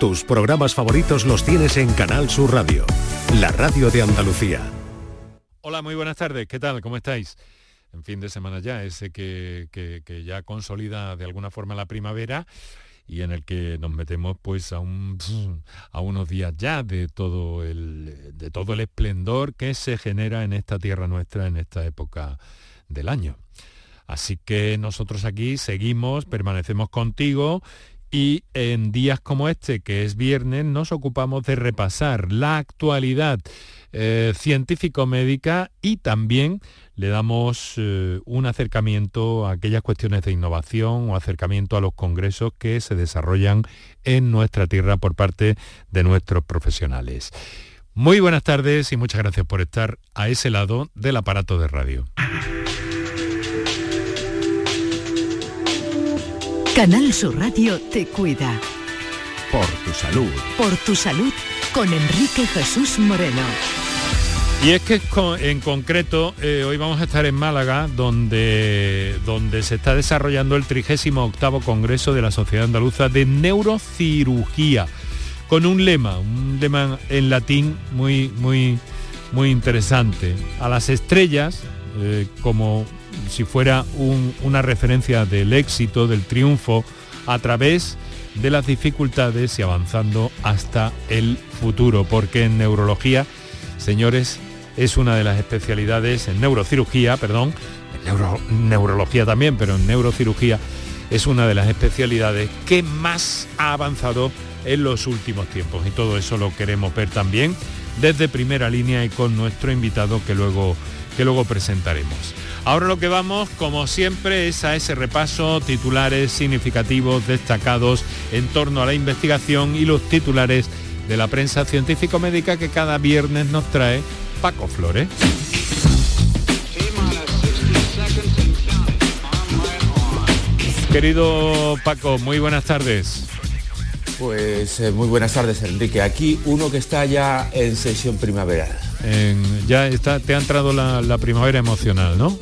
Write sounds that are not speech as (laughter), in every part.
Tus programas favoritos los tienes en Canal Sur Radio, la radio de Andalucía. Hola, muy buenas tardes. ¿Qué tal? ¿Cómo estáis? En fin de semana ya, ese que, ya consolida de alguna forma la primavera y en el que nos metemos pues a, un, a unos días ya de todo, el, de todo el esplendor que se genera en esta tierra nuestra en esta época del año. Así que nosotros aquí seguimos, permanecemos contigo y en días como este, que es viernes, nos ocupamos de repasar la actualidad eh, científico-médica y también le damos eh, un acercamiento a aquellas cuestiones de innovación o acercamiento a los congresos que se desarrollan en nuestra tierra por parte de nuestros profesionales. Muy buenas tardes y muchas gracias por estar a ese lado del aparato de radio. Canal Sur Radio te cuida. Por tu salud. Por tu salud con Enrique Jesús Moreno. Y es que en concreto eh, hoy vamos a estar en Málaga donde, donde se está desarrollando el 38 Congreso de la Sociedad Andaluza de Neurocirugía con un lema, un lema en latín muy, muy, muy interesante. A las estrellas, eh, como si fuera una referencia del éxito, del triunfo, a través de las dificultades y avanzando hasta el futuro, porque en neurología, señores, es una de las especialidades en neurocirugía, perdón, en neurología también, pero en neurocirugía es una de las especialidades que más ha avanzado en los últimos tiempos y todo eso lo queremos ver también desde primera línea y con nuestro invitado que luego, que luego presentaremos. Ahora lo que vamos, como siempre, es a ese repaso, titulares significativos, destacados en torno a la investigación y los titulares de la prensa científico-médica que cada viernes nos trae Paco Flores. Querido Paco, muy buenas tardes. Pues eh, muy buenas tardes, Enrique. Aquí uno que está ya en sesión primaveral. Ya está, te ha entrado la, primavera emocional, ¿no?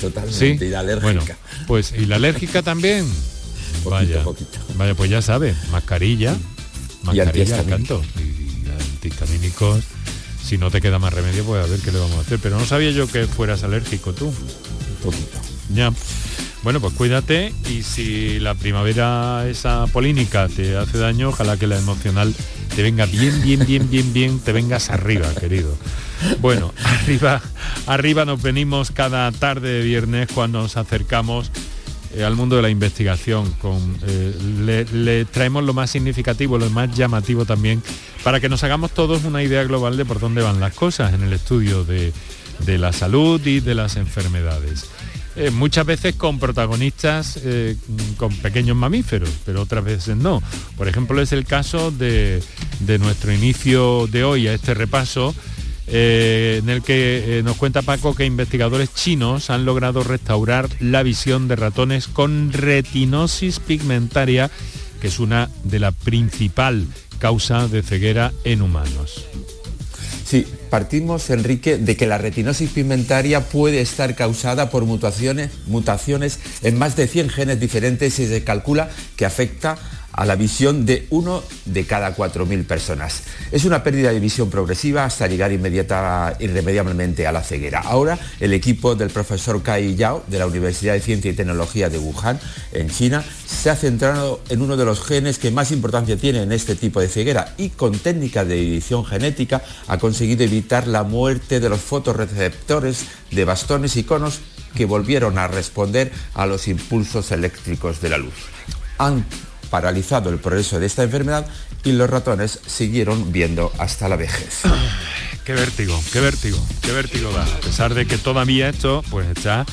Totalmente. Y la alérgica. Bueno, pues, ¿y la alérgica también? vaya, vaya, pues ya sabe, mascarilla, mascarilla al canto. Y antihistamínicos si no te queda más remedio, pues a ver qué le vamos a hacer. Pero no sabía yo que fueras alérgico tú. Un poquito. Ya. Bueno, pues cuídate y si la primavera esa polínica te hace daño, ojalá que la emocional te venga bien, bien, bien, bien, bien, te vengas arriba, querido. Bueno, (laughs) arriba, arriba nos venimos cada tarde de viernes cuando nos acercamos eh, al mundo de la investigación. Con, eh, le, traemos lo más significativo, lo más llamativo también, para que nos hagamos todos una idea global de por dónde van las cosas en el estudio de, la salud y de las enfermedades. Eh, muchas veces con protagonistas con pequeños mamíferos, pero otras veces no. Por ejemplo, es el caso de, de nuestro inicio de hoy a este repaso eh, en el que eh, nos cuenta Paco que investigadores chinos han logrado restaurar la visión de ratones con retinosis pigmentaria, que es una de la principal causa de ceguera en humanos. Sí, partimos, Enrique, de que la retinosis pigmentaria puede estar causada por mutaciones, mutaciones en más de 100 genes diferentes y se calcula que afecta a la visión de uno de cada 4.000 personas. Es una pérdida de visión progresiva hasta llegar inmediata, irremediablemente a la ceguera. Ahora el equipo del profesor Kai Yao de la Universidad de Ciencia y Tecnología de Wuhan, en China, se ha centrado en uno de los genes que más importancia tiene en este tipo de ceguera y con técnicas de edición genética ha conseguido evitar la muerte de los fotorreceptores de bastones y conos que volvieron a responder a los impulsos eléctricos de la luz paralizado el progreso de esta enfermedad y los ratones siguieron viendo hasta la vejez. Qué vértigo, qué vértigo, qué vértigo da. A pesar de que todavía esto pues está,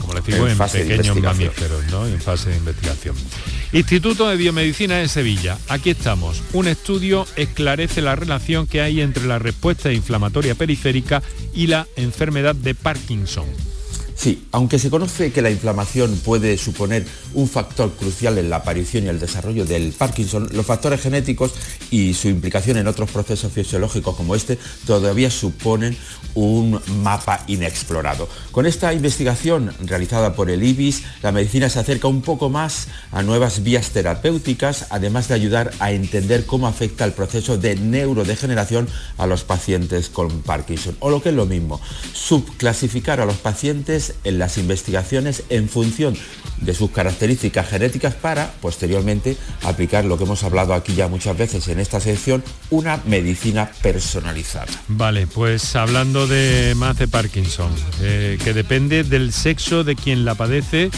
como le digo, en, pequeños mamíferos, ¿no? En fase de investigación. Instituto de Biomedicina de Sevilla. Aquí estamos. Un estudio esclarece la relación que hay entre la respuesta inflamatoria periférica y la enfermedad de Parkinson. Sí, aunque se conoce que la inflamación puede suponer un factor crucial en la aparición y el desarrollo del Parkinson, los factores genéticos y su implicación en otros procesos fisiológicos como este todavía suponen un mapa inexplorado. Con esta investigación realizada por el IBIS, la medicina se acerca un poco más a nuevas vías terapéuticas, además de ayudar a entender cómo afecta el proceso de neurodegeneración a los pacientes con Parkinson. O lo que es lo mismo, subclasificar a los pacientes en las investigaciones en función de sus características genéticas para, posteriormente, aplicar lo que hemos hablado aquí ya muchas veces en esta sección, una medicina personalizada. Vale, pues hablando de más de Parkinson, eh, que depende del sexo de quien la padece,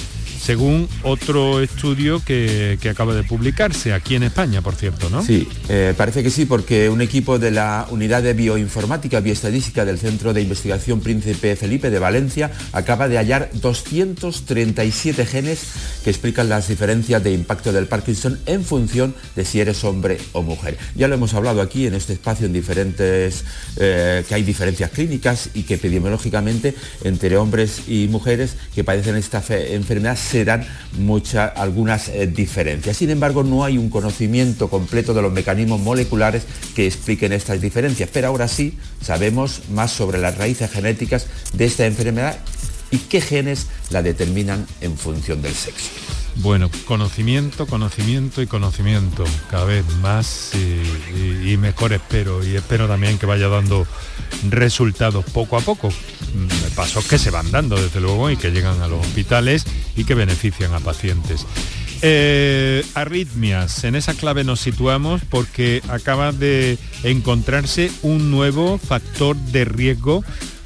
según otro estudio que, acaba de publicarse aquí en España, por cierto, ¿no? Sí, eh, parece que sí, porque un equipo de la Unidad de Bioinformática Bioestadística del Centro de Investigación Príncipe Felipe de Valencia acaba de hallar 237 genes que explican las diferencias de impacto del Parkinson en función de si eres hombre o mujer. Ya lo hemos hablado aquí en este espacio en diferentes, eh, que hay diferencias clínicas y que epidemiológicamente entre hombres y mujeres que padecen esta enfermedad se dan muchas, algunas eh, diferencias. Sin embargo, no hay un conocimiento completo de los mecanismos moleculares que expliquen estas diferencias, pero ahora sí sabemos más sobre las raíces genéticas de esta enfermedad y qué genes la determinan en función del sexo. Bueno, conocimiento, conocimiento y conocimiento, cada vez más y, mejor espero. Y espero también que vaya dando resultados poco a poco. Mm, pasos que se van dando, desde luego, y que llegan a los hospitales y que benefician a pacientes. Eh, arritmias, en esa clave nos situamos porque acaba de encontrarse un nuevo factor de riesgo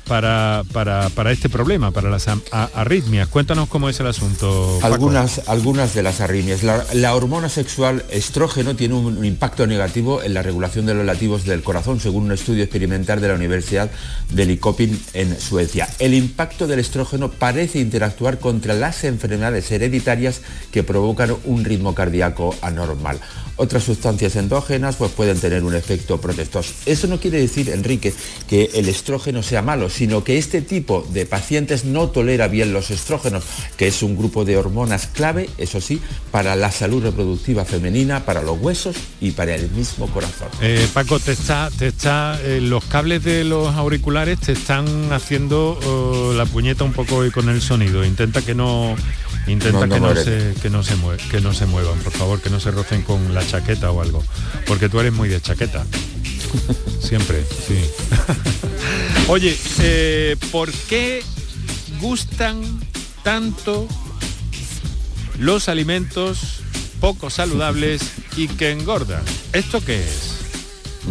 para, para, este problema, para las arritmias. Cuéntanos cómo es el asunto. Algunas, algunas de las arritmias. La, hormona sexual estrógeno tiene un, impacto negativo en la regulación de los latidos del corazón, según un estudio experimental de la Universidad de Likopin en Suecia. El impacto del estrógeno parece interactuar contra las enfermedades hereditarias que provocan un ritmo cardíaco anormal. Otras sustancias endógenas pues, pueden tener un efecto protector. Eso no quiere decir, Enrique, que el estrógeno sea malo, sino que este tipo de pacientes no tolera bien los estrógenos, que es un grupo de hormonas clave, eso sí, para la salud reproductiva femenina, para los huesos y para el mismo corazón. Eh, Paco, te está, te está, eh, los cables de los auriculares te están haciendo oh, la puñeta un poco con el sonido. Intenta que no Intenta que, no se, que, no se que no se muevan, por favor, que no se rocen con la chaqueta o algo. Porque tú eres muy de chaqueta. Siempre, sí. (laughs) Oye, eh, ¿por qué gustan tanto los alimentos poco saludables y que engordan? ¿Esto qué es?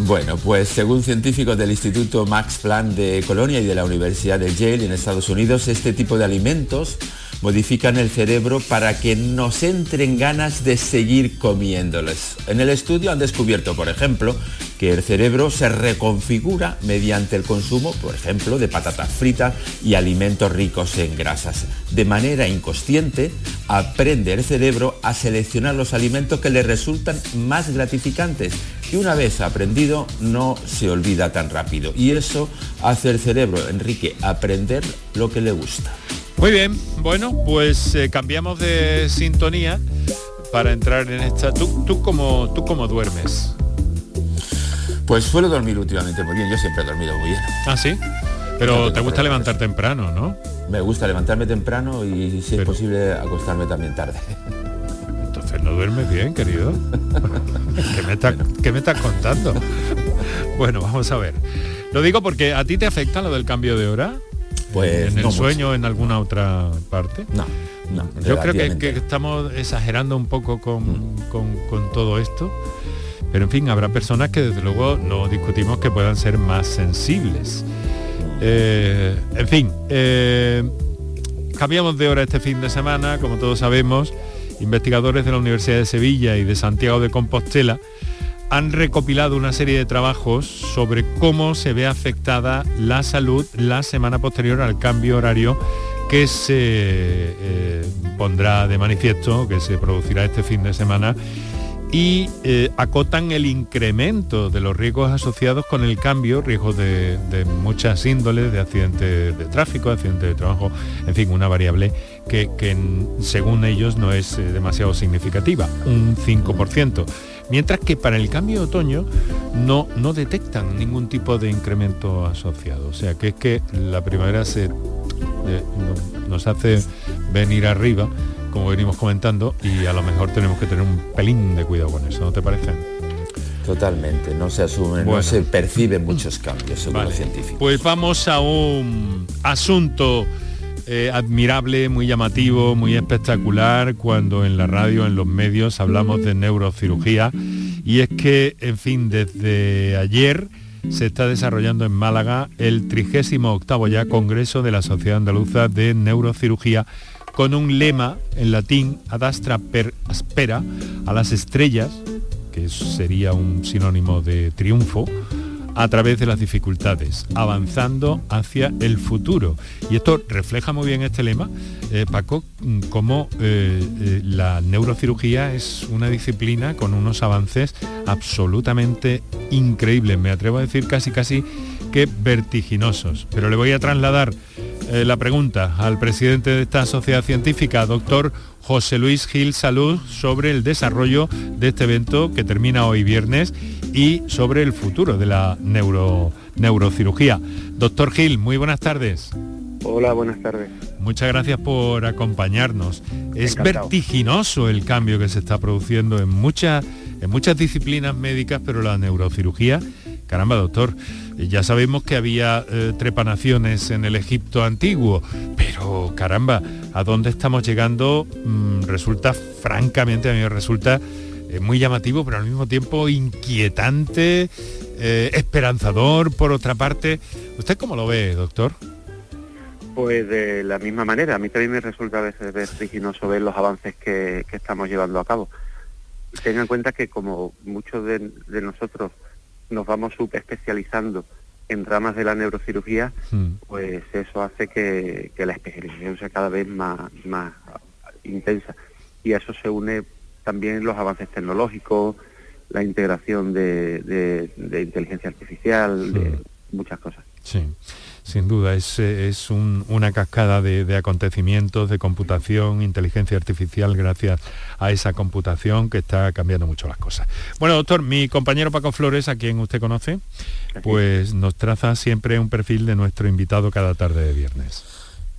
Bueno, pues según científicos del Instituto Max Planck de Colonia y de la Universidad de Yale en Estados Unidos, este tipo de alimentos modifican el cerebro para que nos entren ganas de seguir comiéndoles. En el estudio han descubierto, por ejemplo, que el cerebro se reconfigura mediante el consumo, por ejemplo, de patatas fritas y alimentos ricos en grasas. De manera inconsciente, aprende el cerebro a seleccionar los alimentos que le resultan más gratificantes y una vez aprendido no se olvida tan rápido. Y eso hace el cerebro, Enrique, aprender lo que le gusta. Muy bien, bueno, pues eh, cambiamos de sintonía para entrar en esta. ¿Tú, tú, cómo, ¿Tú cómo duermes? Pues suelo dormir últimamente muy bien, yo siempre he dormido muy bien. ¿Ah, sí? Pero te gusta levantar temprano, ¿no? Me gusta levantarme temprano y si es posible acostarme también tarde. (laughs) Entonces no duermes bien, querido. (laughs) ¿Qué, me ¿Qué me estás contando? (laughs) bueno, vamos a ver. Lo digo porque a ti te afecta lo del cambio de hora. Pues en el sueño en alguna otra parte. No, no. Yo creo que, estamos exagerando un poco con, todo esto. Pero en fin, habrá personas que desde luego no discutimos que puedan ser más sensibles. Eh, en fin, eh, cambiamos de hora este fin de semana, como todos sabemos, investigadores de la Universidad de Sevilla y de Santiago de Compostela han recopilado una serie de trabajos sobre cómo se ve afectada la salud la semana posterior al cambio horario que se eh, pondrá de manifiesto, que se producirá este fin de semana y eh, acotan el incremento de los riesgos asociados con el cambio, riesgos de, muchas índoles, de accidentes de tráfico, accidentes de trabajo, en fin, una variable que, según ellos no es eh, demasiado significativa, un 5%. Mientras que para el cambio de otoño no, no detectan ningún tipo de incremento asociado. O sea que es que la primavera se, eh, nos hace venir arriba como venimos comentando, y a lo mejor tenemos que tener un pelín de cuidado con eso, ¿no te parece? Totalmente, no se asumen, no se perciben muchos cambios según los científicos. Pues vamos a un asunto admirable, muy llamativo, muy espectacular cuando en la radio, en los medios hablamos de neurocirugía. Y es que, en fin, desde ayer se está desarrollando en Málaga el 38 ya Congreso de la Sociedad Andaluza de Neurocirugía con un lema en latín ad astra per aspera, a las estrellas, que sería un sinónimo de triunfo, a través de las dificultades, avanzando hacia el futuro. Y esto refleja muy bien este lema, eh, Paco, mm, como eh, eh, la neurocirugía es una disciplina con unos avances absolutamente increíbles, me atrevo a decir casi casi que vertiginosos. Pero le voy a trasladar la pregunta al presidente de esta sociedad científica, doctor José Luis Gil Salud, sobre el desarrollo de este evento que termina hoy viernes y sobre el futuro de la neuro, neurocirugía. Doctor Gil, muy buenas tardes. Hola, buenas tardes. Muchas gracias por acompañarnos. Es vertiginoso el cambio que se está produciendo en muchas, en muchas disciplinas médicas, pero la neurocirugía, caramba, doctor, ya sabemos que había eh, trepanaciones en el Egipto antiguo, pero caramba, ¿a dónde estamos llegando? Mm, resulta, francamente, a mí me resulta eh, muy llamativo, pero al mismo tiempo inquietante, eh, esperanzador, por otra parte. ¿Usted cómo lo ve, doctor? Pues de la misma manera, a mí también me resulta a veces vertiginoso ver los avances que, estamos llevando a cabo. Tenga en cuenta que como muchos de nosotros nos vamos especializando en ramas de la neurocirugía, hmm. pues eso hace que, la especialización sea cada vez más, más intensa. Y a eso se une también los avances tecnológicos, la integración de, inteligencia artificial, de hmm. muchas cosas. Sí. Sin duda, es, es una cascada de, acontecimientos, de computación, inteligencia artificial, gracias a esa computación que está cambiando mucho las cosas. Bueno, doctor, mi compañero Paco Flores, a quien usted conoce, pues nos traza siempre un perfil de nuestro invitado cada tarde de viernes.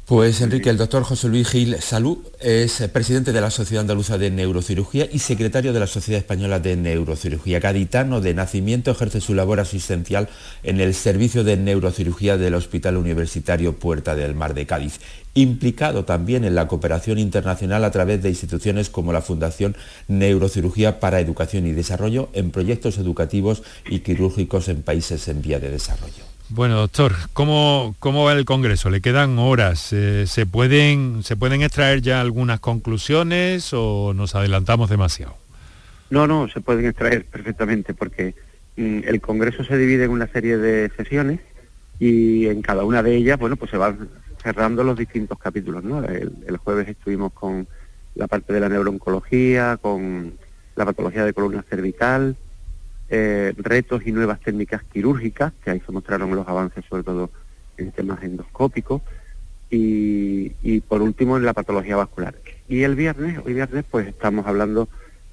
Pues Enrique, el doctor José Luis Gil Salud es presidente de la Sociedad Andaluza de Neurocirugía y secretario de la Sociedad Española de Neurocirugía. Gaditano de nacimiento ejerce su labor asistencial en el Servicio de Neurocirugía del Hospital Universitario Puerta del Mar de Cádiz, implicado también en la cooperación internacional a través de instituciones como la Fundación Neurocirugía para Educación y Desarrollo en proyectos educativos y quirúrgicos en países en vía de desarrollo. Bueno, doctor, ¿cómo, ¿cómo, va el Congreso? ¿Le quedan horas? Eh, ¿se, pueden, ¿Se pueden extraer ya algunas conclusiones o nos adelantamos demasiado? No, no, se pueden extraer perfectamente porque mm, el Congreso se divide en una serie de sesiones y en cada una de ellas, bueno, pues se van cerrando los distintos capítulos, el jueves estuvimos con la parte de la neurooncología, con la patología de columna cervical, eh, retos y nuevas técnicas quirúrgicas, que ahí se mostraron los avances sobre todo en temas endoscópicos, y, por último en la patología vascular. Y el viernes, hoy viernes, pues estamos hablando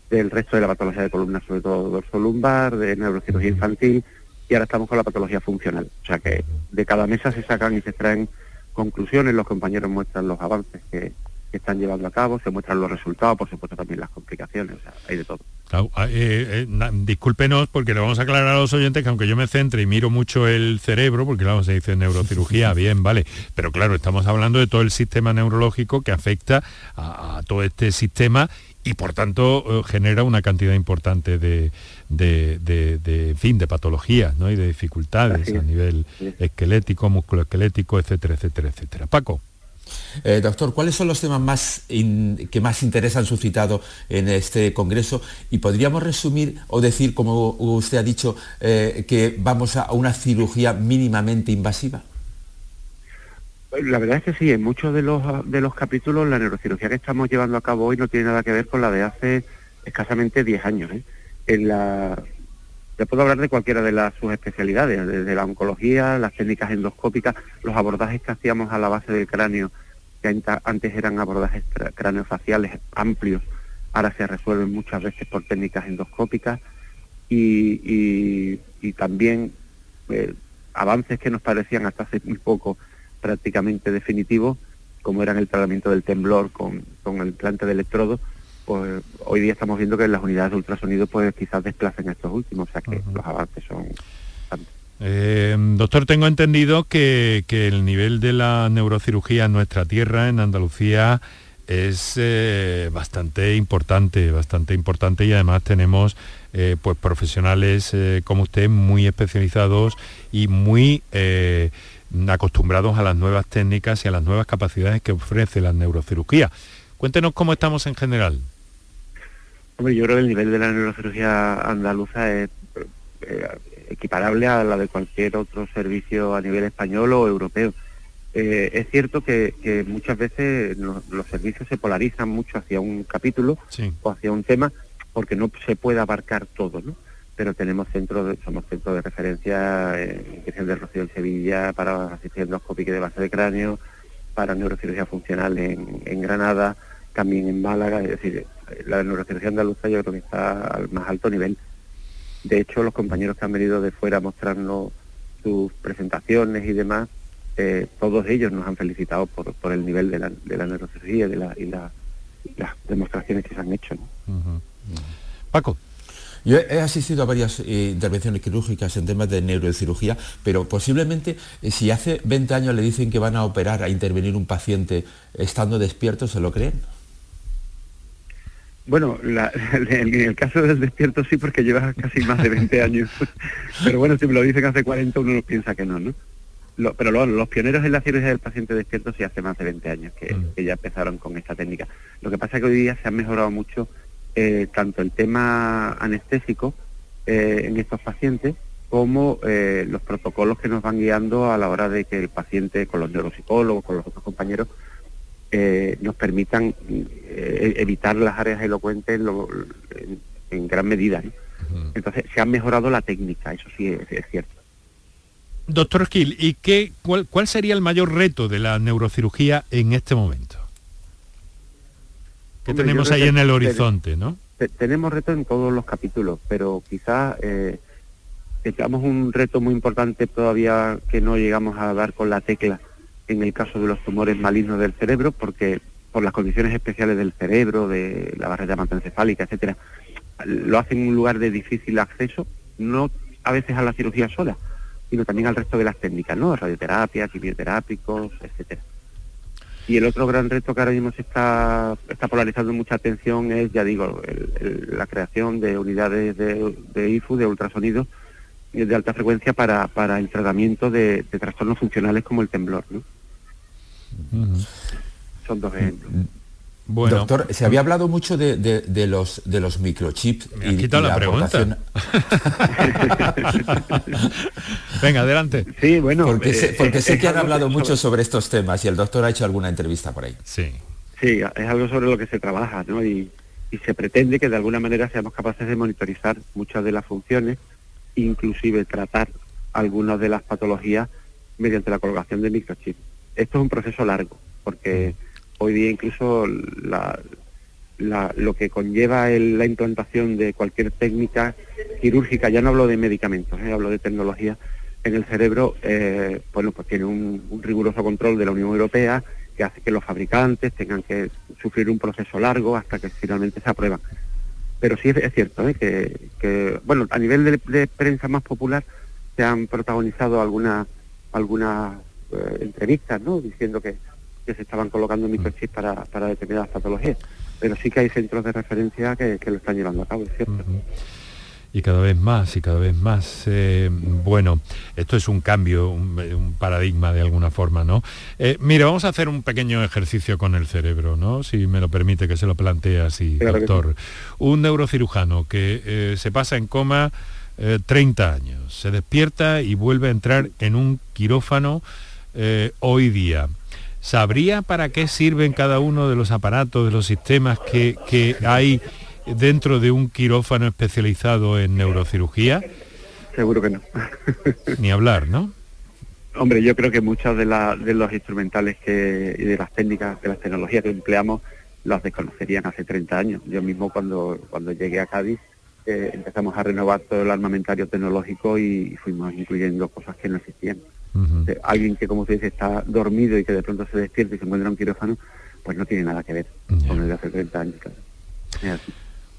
del resto de la patología de columna, sobre todo dorso lumbar, de neurocirugía infantil, y ahora estamos con la patología funcional. O sea que de cada mesa se sacan y se extraen conclusiones, los compañeros muestran los avances que, están llevando a cabo, se muestran los resultados, por supuesto también las complicaciones, o sea, hay de todo. Ah, eh, eh, discúlpenos porque le vamos a aclarar a los oyentes que aunque yo me centre y miro mucho el cerebro, porque claro, se dice neurocirugía, (laughs) bien, vale, pero claro, estamos hablando de todo el sistema neurológico que afecta a, todo este sistema y por tanto eh, genera una cantidad importante de, de, fin, de patologías ¿no? y de dificultades a nivel esquelético, musculoesquelético, etcétera, etcétera, etcétera. Paco. Eh, doctor, ¿cuáles son los temas que más interés han suscitado en este Congreso? Y podríamos resumir o decir, como usted ha dicho, eh, que vamos a una cirugía mínimamente invasiva. La verdad es que sí, en muchos de los, de los capítulos la neurocirugía que estamos llevando a cabo hoy no tiene nada que ver con la de hace escasamente 10 años. ¿eh? En la, te puedo hablar de cualquiera de las sus especialidades, desde la oncología, las técnicas endoscópicas, los abordajes que hacíamos a la base del cráneo, que antes eran abordajes craneofaciales amplios, ahora se resuelven muchas veces por técnicas endoscópicas y, también eh, avances que nos parecían hasta hace muy poco prácticamente definitivos, como eran el tratamiento del temblor con, el implante de electrodo, pues hoy día estamos viendo que las unidades de ultrasonido pues quizás desplacen estos últimos, o sea que los avances son eh, doctor, tengo entendido que, el nivel de la neurocirugía en nuestra tierra, en Andalucía, es eh, bastante importante, bastante importante y además tenemos eh, pues profesionales como usted muy especializados y muy acostumbrados a las nuevas técnicas y a las nuevas capacidades que ofrece la neurocirugía. Cuéntenos cómo estamos en general. Hombre, yo creo que el nivel de la neurocirugía andaluza es equiparable a la de cualquier otro servicio a nivel español o europeo. Eh, es cierto que, muchas veces los, servicios se polarizan mucho hacia un capítulo o hacia un tema porque no se puede abarcar todo, ¿no? Pero tenemos centros, de, somos centro de referencia en Virgen del Rocío en Sevilla para asistencia endoscópica de base de cráneo, para neurocirugía funcional en, en Granada, también en Málaga, es decir, la neurocirugía andaluza yo creo que está al más alto nivel de hecho, los compañeros que han venido de fuera mostrando sus presentaciones y demás, eh, todos ellos nos han felicitado por, el nivel de la, de la neurocirugía de la, y, las demostraciones que se han hecho. Paco. Yo he asistido a varias eh, intervenciones quirúrgicas en temas de neurocirugía, pero posiblemente eh, si hace 20 años le dicen que van a operar, a intervenir un paciente estando despierto, ¿se lo creen? Bueno, (laughs) en el caso del despierto sí, porque llevas casi más de 20 años. (laughs) Pero bueno, si me lo dicen hace 40, uno piensa que no, ¿no? pero los pioneros en la cirugía del paciente despierto sí hace más de 20 años mm. que, ya empezaron con esta técnica. Lo que pasa es que hoy día se ha mejorado mucho eh, tanto el tema anestésico eh, en estos pacientes como eh, los protocolos que nos van guiando a la hora de que el paciente, con los neuropsicólogos, con los otros compañeros, eh, nos permitan eh, evitar las áreas elocuentes en, gran medida. Entonces, se ha mejorado la técnica, eso sí es, cierto. Doctor Gil, ¿y qué, cuál, sería el mayor reto de la neurocirugía en este momento? ¿Qué tenemos ahí en el horizonte, no? Tenemos retos en todos los capítulos, pero quizás eh, tengamos un reto muy importante todavía que no llegamos a dar con la tecla en el caso de los tumores malignos del cerebro, porque por las condiciones especiales del cerebro, de la barrera hematoencefálica, etcétera, lo hacen en un lugar de difícil acceso, no a veces a la cirugía sola, sino también al resto de las técnicas, ¿no? Radioterapia, quimioterápicos, etcétera. Y el otro gran reto que ahora mismo se está, está polarizando mucha atención es, ya digo, la creación de unidades de, de IFU, de ultrasonido, de alta frecuencia para, para el tratamiento de, de trastornos funcionales como el temblor. ¿no? Son dos ejemplos. Bueno, Doctor, se había hablado mucho de, los de los microchips. Me y, quitado la, pregunta. (laughs) Venga, adelante. Sí, bueno. Porque, sé, porque sé que han hablado mucho sobre estos temas y el doctor ha hecho alguna entrevista por ahí. Sí. Sí, es algo sobre lo que se trabaja, ¿no? Y, y se pretende que de alguna manera seamos capaces de monitorizar muchas de las funciones, inclusive tratar algunas de las patologías mediante la colocación de microchips esto es un proceso largo, porque hoy día incluso lo que conlleva la implantación de cualquier técnica quirúrgica, ya no hablo de medicamentos, ¿eh? hablo de tecnología, en el cerebro, eh, bueno, pues tiene un, riguroso control de la Unión Europea que hace que los fabricantes tengan que sufrir un proceso largo hasta que finalmente se aprueban. Pero sí es, cierto ¿eh? que, bueno, a nivel de, de, prensa más popular se han protagonizado algunas algunas eh, entrevistas, ¿no? Diciendo que, se estaban colocando microchips para, para determinadas patologías. Pero sí que hay centros de referencia que, lo están llevando a cabo, es cierto. y cada vez más y cada vez más. Eh, bueno, esto es un cambio, un, paradigma de alguna forma, ¿no? Eh, mire, vamos a hacer un pequeño ejercicio con el cerebro, ¿no? Si me lo permite que se lo plantee así, doctor. Un neurocirujano que se pasa en coma 30 años, se despierta y vuelve a entrar en un quirófano eh, hoy día. ¿Sabría para qué sirven cada uno de los aparatos, de los sistemas que, hay dentro de un quirófano especializado en neurocirugía? Seguro que no. (laughs) Ni hablar, ¿no? Hombre, yo creo que muchos de, los instrumentales que, y de las técnicas, de las tecnologías que empleamos, las desconocerían hace 30 años. Yo mismo cuando, cuando llegué a Cádiz eh, empezamos a renovar todo el armamentario tecnológico y fuimos incluyendo cosas que no existían. Alguien que, como se dice, está dormido y que de pronto se despierta y se encuentra en un quirófano, pues no tiene nada que ver con el de hace 30 años.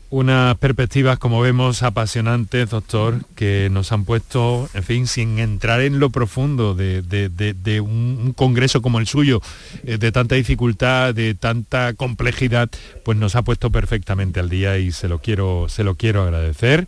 Unas perspectivas, como vemos, apasionantes, doctor, que nos han puesto, en fin, sin entrar en lo profundo de, un, congreso como el suyo, eh, de tanta dificultad, de tanta complejidad, pues nos ha puesto perfectamente al día y se lo quiero, se lo quiero agradecer.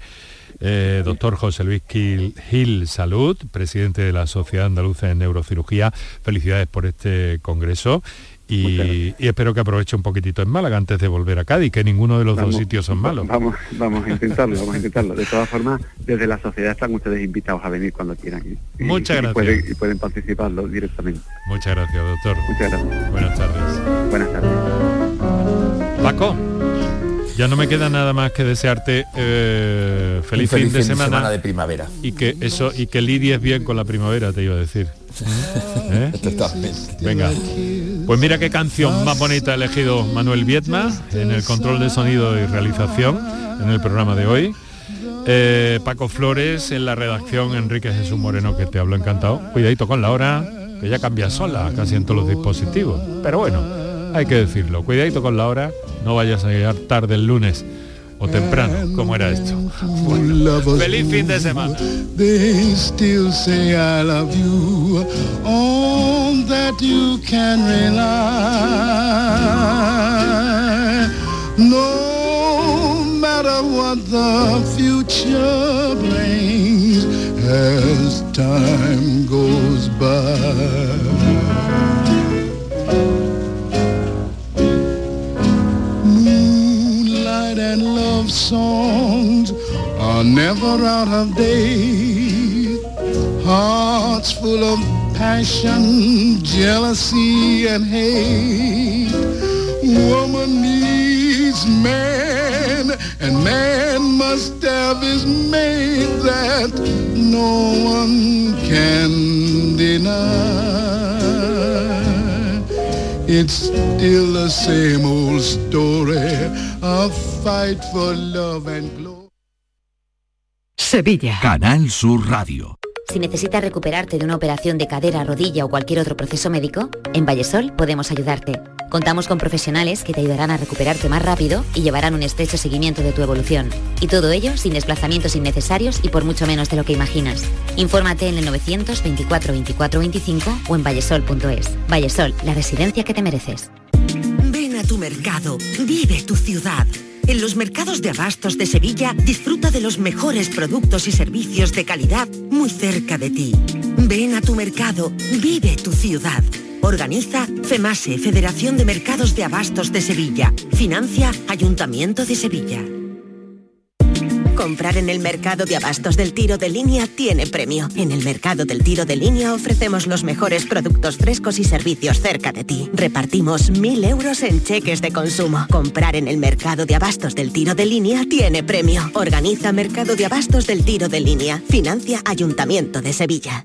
Eh, doctor José Luis Gil Salud, presidente de la Sociedad Andaluza de Neurocirugía. Felicidades por este congreso y, espero que aproveche un poquitito en Málaga antes de volver a Cádiz, que ninguno de los dos sitios son malos. Vamos, vamos a intentarlo, vamos a (laughs) intentarlo. De todas formas, desde la sociedad están ustedes invitados a venir cuando quieran. Muchas gracias. Y pueden, participarlo directamente. Muchas gracias, doctor. Muchas gracias. Buenas tardes. Buenas tardes. Paco. Ya no me queda nada más que desearte eh, feliz, fin, de, semana, de primavera. Y que eso, y que lidies bien con la primavera, te iba a decir. (laughs) ¿Eh? Venga. Pues mira qué canción más bonita ha elegido Manuel Vietma en el control de sonido y realización en el programa de hoy. Eh, Paco Flores en la redacción, Enrique Jesús Moreno que te hablo encantado. Cuidadito con la hora, que ya cambia sola casi en todos los dispositivos. Pero bueno, hay que decirlo. Cuidadito con la hora no vayas a llegar tarde el lunes o temprano, como era esto. Bueno, feliz fin de semana. They still say I love you, on that you can rely. No matter what the future brings as time goes by. Songs are never out of date. Hearts full of passion, jealousy and hate. Woman needs man and man must have his mate that no one can deny. It's still the same old story, a fight for love and glory. Sevilla. Canal Sur Radio. Si necesitas recuperarte de una operación de cadera, rodilla o cualquier otro proceso médico, en Vallesol podemos ayudarte. Contamos con profesionales que te ayudarán a recuperarte más rápido y llevarán un estrecho seguimiento de tu evolución. Y todo ello sin desplazamientos innecesarios y por mucho menos de lo que imaginas. Infórmate en el 924 24 25 o en vallesol.es. Vallesol, la residencia que te mereces. Ven a tu mercado, vive tu ciudad. En los mercados de abastos de Sevilla disfruta de los mejores productos y servicios de calidad muy cerca de ti. Ven a tu mercado, vive tu ciudad. Organiza FEMASE, Federación de Mercados de Abastos de Sevilla. Financia Ayuntamiento de Sevilla. Comprar en el mercado de abastos del tiro de línea tiene premio. En el mercado del tiro de línea ofrecemos los mejores productos frescos y servicios cerca de ti. Repartimos mil euros en cheques de consumo. Comprar en el mercado de abastos del tiro de línea tiene premio. Organiza Mercado de Abastos del Tiro de Línea. Financia Ayuntamiento de Sevilla.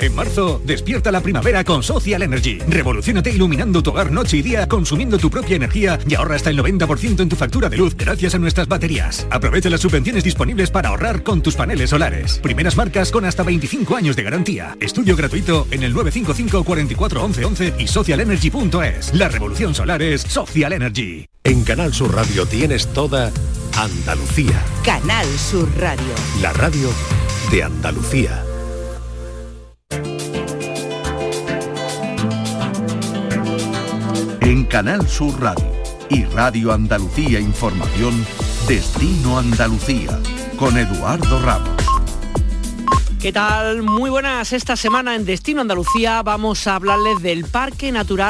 En marzo, despierta la primavera con Social Energy. Revolucionate iluminando tu hogar noche y día, consumiendo tu propia energía y ahorra hasta el 90% en tu factura de luz gracias a nuestras baterías. Aprovecha las subvenciones disponibles para ahorrar con tus paneles solares. Primeras marcas con hasta 25 años de garantía. Estudio gratuito en el 955 44 11 11 y socialenergy.es. La revolución solar es Social Energy. En Canal Sur Radio tienes toda Andalucía. Canal Sur Radio. La radio de Andalucía. En Canal Sur Radio y Radio Andalucía Información, Destino Andalucía, con Eduardo Ramos. ¿Qué tal? Muy buenas. Esta semana en Destino Andalucía vamos a hablarles del Parque Natural